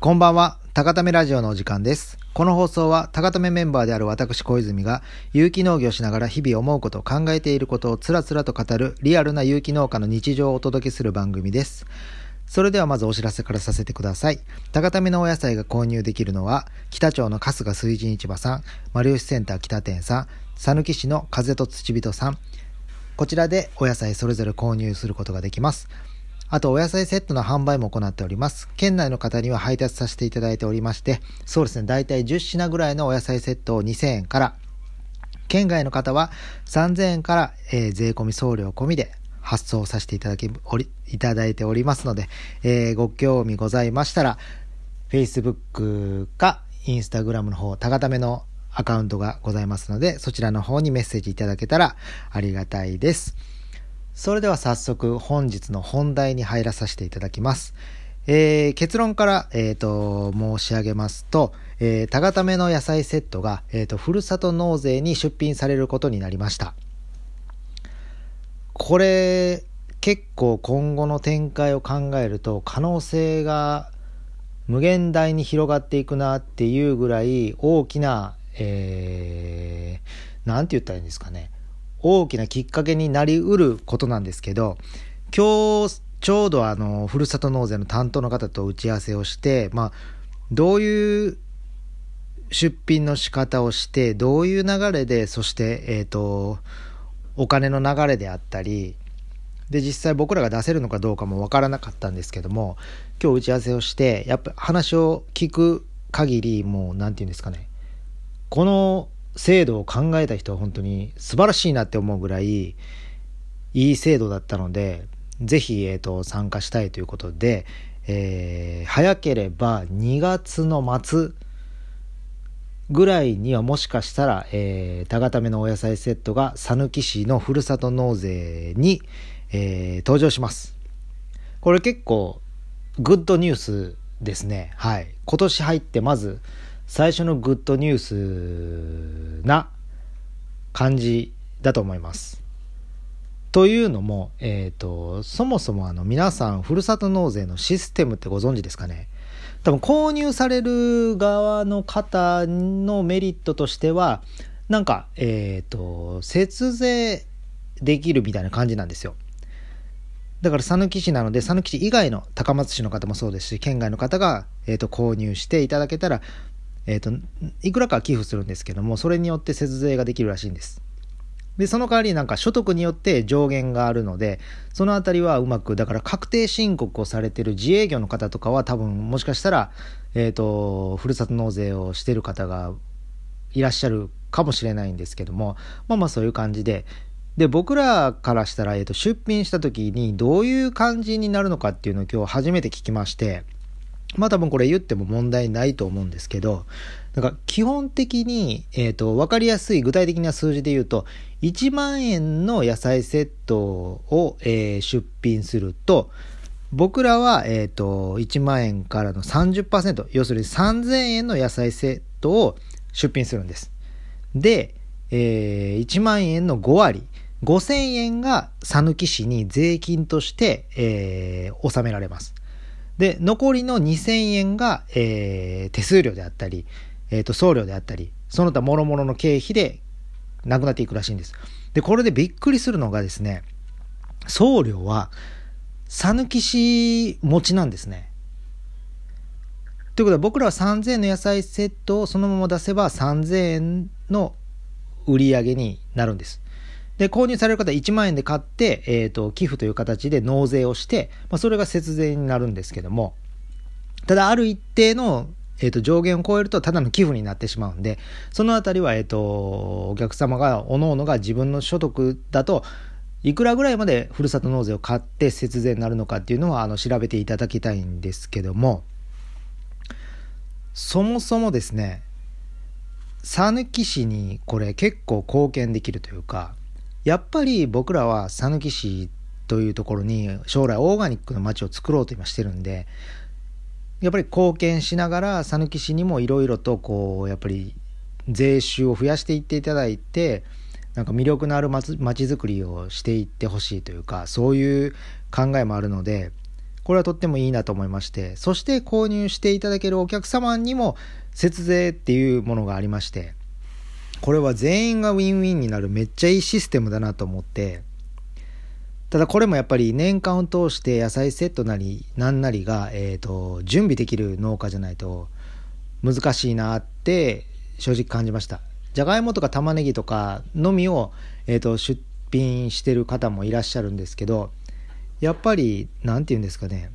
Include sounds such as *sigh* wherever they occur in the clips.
こんばんは、高ためラジオのお時間です。この放送は、高ためメンバーである私小泉が、有機農業しながら日々思うこと、考えていることをつらつらと語る、リアルな有機農家の日常をお届けする番組です。それではまずお知らせからさせてください。高ためのお野菜が購入できるのは、北町の春日水神市場さん、丸吉センター北店さん、讃岐市の風と土人さん、こちらでお野菜それぞれ購入することができます。あと、お野菜セットの販売も行っております。県内の方には配達させていただいておりまして、そうですね、だいたい10品ぐらいのお野菜セットを2000円から、県外の方は3000円から、えー税込み送料込みで発送させていただきおり、いただいておりますので、えーご興味ございましたら、Facebook か Instagram の方、高ためのアカウントがございますので、そちらの方にメッセージいただけたらありがたいです。それでは早速本日の本題に入らさせていただきます。えー結論から、えーと申し上げますと、えー、高ための野菜セットが、えーとふるさと納税に出品されることになりました。これ結構今後の展開を考えると可能性が無限大に広がっていくなっていうぐらい大きな、えー、て言ったらいいんですかね。大きなきっかけになりうることなんですけど、今日ちょうどあの、ふるさと納税の担当の方と打ち合わせをして、まあ、どういう出品の仕方をして、どういう流れで、そして、えっ、と、お金の流れであったり、で、実際僕らが出せるのかどうかもわからなかったんですけども、今日打ち合わせをして、やっぱ話を聞く限り、もう、なんていうんですかね、この制度を考えた人は本当に素晴らしいなって思うぐらいいい制度だったので、ぜひ、えー、と参加したいということで、えー早ければ2月の末ぐらいにはもしかしたら、えー、高ためのお野菜セットが讃岐市のふるさと納税に、えー登場します。これ結構グッドニュースですね。はい。今年入ってまず最初のグッドニュースな感じだと思います。というのも、えっ、と、そもそもあの皆さん、ふるさと納税のシステムってご存知ですかね？多分購入される側の方のメリットとしては、なんか、えっ、と、節税できるみたいな感じなんですよ。だから讃岐市なので、讃岐市以外の高松市の方もそうですし、県外の方が、えー、と購入していただけたら、えー、といくらか寄付するんですけども、それによって節税ができるらしいんです。で、その代わりなんか所得によって上限があるので、そのあたりはうまく、だから確定申告をされてる自営業の方とかは多分もしかしたら、えっ、と、ふるさと納税をしてる方がいらっしゃるかもしれないんですけども、まあまあそういう感じで、で、僕らからしたら、えっ、と、出品した時にどういう感じになるのかっていうのを今日初めて聞きまして、まあ多分これ言っても問題ないと思うんですけど、なんか基本的に、えっ、と、わかりやすい具体的な数字で言うと、1万円の野菜セットを、えー出品すると、僕らは、えっ、と、1万円からの30%、要するに3000円の野菜セットを出品するんです。で、えー1万円の5割、5000円が讃岐市に税金として、えー納められます。で、残りの2000円が、えー手数料であったり、えーと、送料であったり、その他諸々の経費でなくなっていくらしいんです。で、これでびっくりするのがですね、送料は、讃岐市持ちなんですね。ということは僕らは3000円の野菜セットをそのまま出せば3000円の売り上げになるんです。で、購入される方は1万円で買って、えっ、と、寄付という形で納税をして、まあ、それが節税になるんですけども、ただある一定の、えー、と上限を超えるとただの寄付になってしまうんで、そのあたりは、えっ、と、お客様が、各々が自分の所得だと、いくらぐらいまでふるさと納税を買って節税になるのかっていうのは、あの、調べていただきたいんですけども、そもそもですね、讃岐市にこれ結構貢献できるというか、やっぱり僕らは讃岐市というところに将来オーガニックの街を作ろうと今してるんで、やっぱり貢献しながら讃岐市にもいろいろとこう、やっぱり税収を増やしていっていただいて、なんか魅力のある街づくりをしていってほしいというか、そういう考えもあるので、これはとってもいいなと思いまして、そして購入していただけるお客様にも節税っていうものがありまして、これは全員がウィンウィンになるめっちゃいいシステムだなと思って、ただこれもやっぱり年間を通して野菜セットなり何なりが、えーと、準備できる農家じゃないと難しいなって正直感じました。じゃがいもとか玉ねぎとかのみを、えーと出品してる方もいらっしゃるんですけどやっぱり何て言うんですかね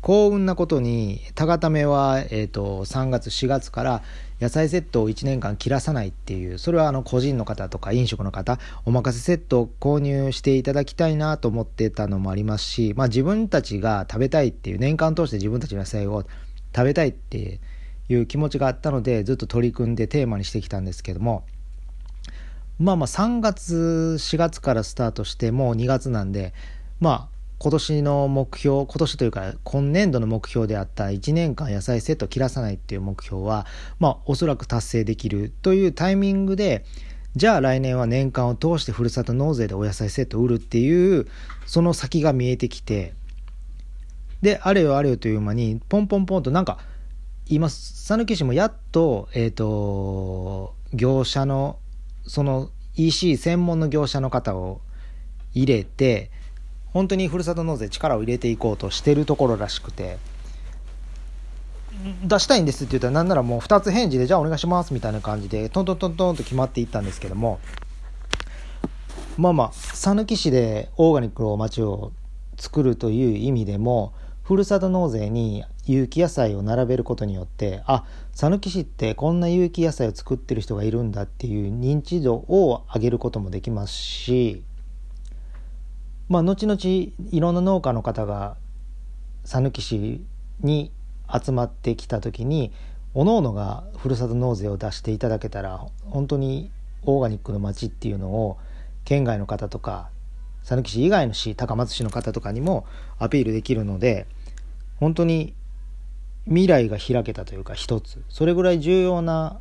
幸運なことに高ためは、えーと、3月4月から野菜セットを1年間切らさないっていうそれはあの個人の方とか飲食の方お任せセットを購入していただきたいなと思ってたのもありますし、まあ、自分たちが食べたいっていう年間通して自分たちの野菜を食べたいっていう気持ちがあったのでずっと取り組んでテーマにしてきたんですけどもまあまあ3月4月からスタートしてもう2月なんでまあ今年の目標今年というか今年度の目標であった1年間野菜セット切らさないっていう目標はまあおそらく達成できるというタイミングでじゃあ来年は年間を通してふるさと納税でお野菜セット売るっていうその先が見えてきてであれよあれよという間にポンポンポンとなんか今讃岐市もやっとえっ、ー、と業者のその EC 専門の業者の方を入れて本当にふるさと納税力を入れていこうとしてるところらしくて出したいんですって言ったらなんならもう2つ返事でじゃあお願いしますみたいな感じでトントントントンと決まっていったんですけどもまあまあ讃岐市でオーガニックの街を作るという意味でもふるさと納税に有機野菜を並べることによってあ讃岐市ってこんな有機野菜を作ってる人がいるんだっていう認知度を上げることもできますしまあ後々いろんな農家の方が讃岐市に集まってきた時におのおのがふるさと納税を出していただけたら本当にオーガニックの街っていうのを県外の方とか讃岐市以外の市高松市の方とかにもアピールできるので本当に未来が開けたというか一つ。それぐらい重要な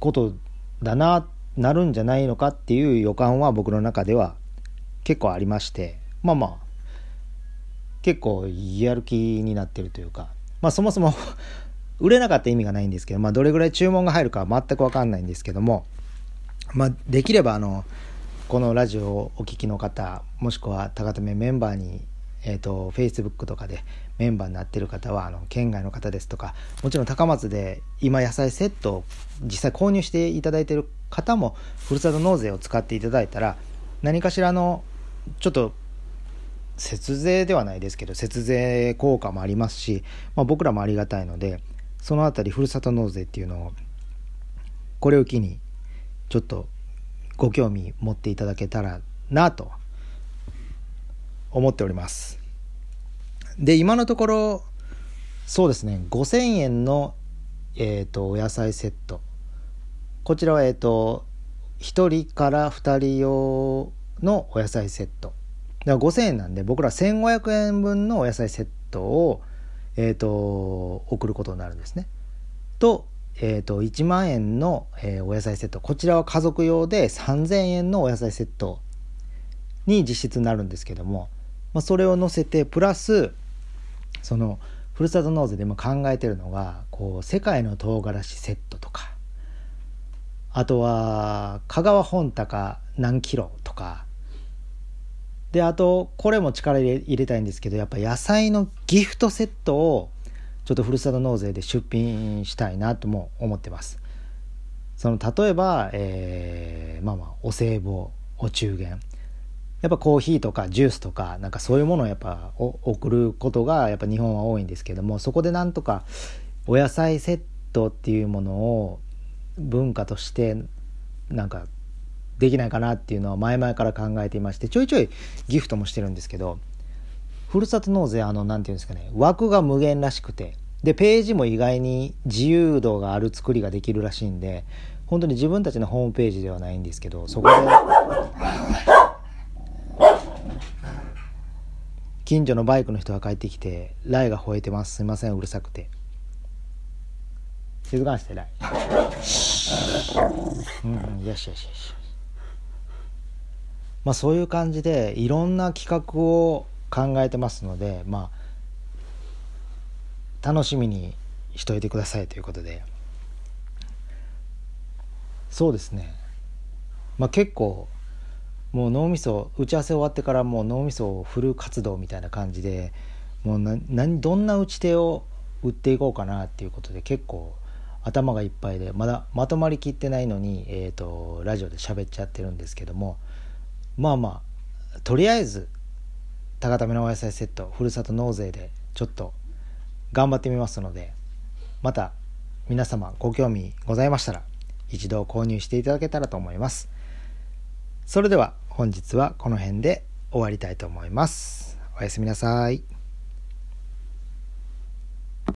ことだななるんじゃないのかっていう予感は僕の中では結構ありましてまあまあ結構やる気になってるというかまあそもそも *laughs* 売れなかった意味がないんですけどまあどれぐらい注文が入るかは全く分かんないんですけどもまあできればあのこのラジオをお聴きの方もしくは高田目メンバーにえーと、Facebook とかでメンバーになってる方はあの県外の方ですとかもちろん高松で今野菜セットを実際購入していただいてる方もふるさと納税を使っていただいたら何かしらのちょっと節税ではないですけど節税効果もありますし、まあ、僕らもありがたいのでその辺りふるさと納税っていうのをこれを機にちょっとご興味持っていただけたらなと思っております。で、今のところ、そうですね、5000円の、え、ー、と、お野菜セット。こちらは、えっ、ー、と、1人から2人用のお野菜セット。だから5000円なんで、僕ら1500円分のお野菜セットを、えっ、ー、と、送ることになるんですね。と、えっ、と、1万円の、えお野菜セット。こちらは家族用で3000円のお野菜セットに実質なるんですけども、まあ、それを載せてプラスそのふるさと納税で今考えてるのがこう世界の唐辛子セットとかあとは香川本高何キロとかであとこれも力入れたいんですけどやっぱ野菜のギフトセットをちょっとふるさと納税で出品したいなとも思ってます。その例えば、えー、まあまあお歳暮お中元。やっぱコーヒーとかジュースとかなんかそういうものをやっぱ送ることがやっぱ日本は多いんですけどもそこでなんとかお野菜セットっていうものを文化としてなんかできないかなっていうのは前々から考えていましてちょいちょいギフトもしてるんですけどふるさと納税あの何て言うんですかね枠が無限らしくてでページも意外に自由度がある作りができるらしいんで本当に自分たちのホームページではないんですけどそこで近所のバイクの人が帰ってきて、ライが吠えてます。すいません、うるさくて。静かにして、ライ。*laughs* うん、うん、よしよしよし。まあ、そういう感じでいろんな企画を考えてますので、まあ、楽しみにしといてくださいということでそうですね、まあ、結構もう脳みそ打ち合わせ終わってからもう脳みそをフル活動みたいな感じでもう何どんな打ち手を打っていこうかなっていうことで結構頭がいっぱいでまだまとまりきってないのに、えーと、ラジオで喋っちゃってるんですけどもまあまあとりあえず高ためのお野菜セットふるさと納税でちょっと頑張ってみますのでまた皆様ご興味ございましたら一度購入していただけたらと思います。それでは本日はこの辺で終わりたいと思います。おやすみなさい。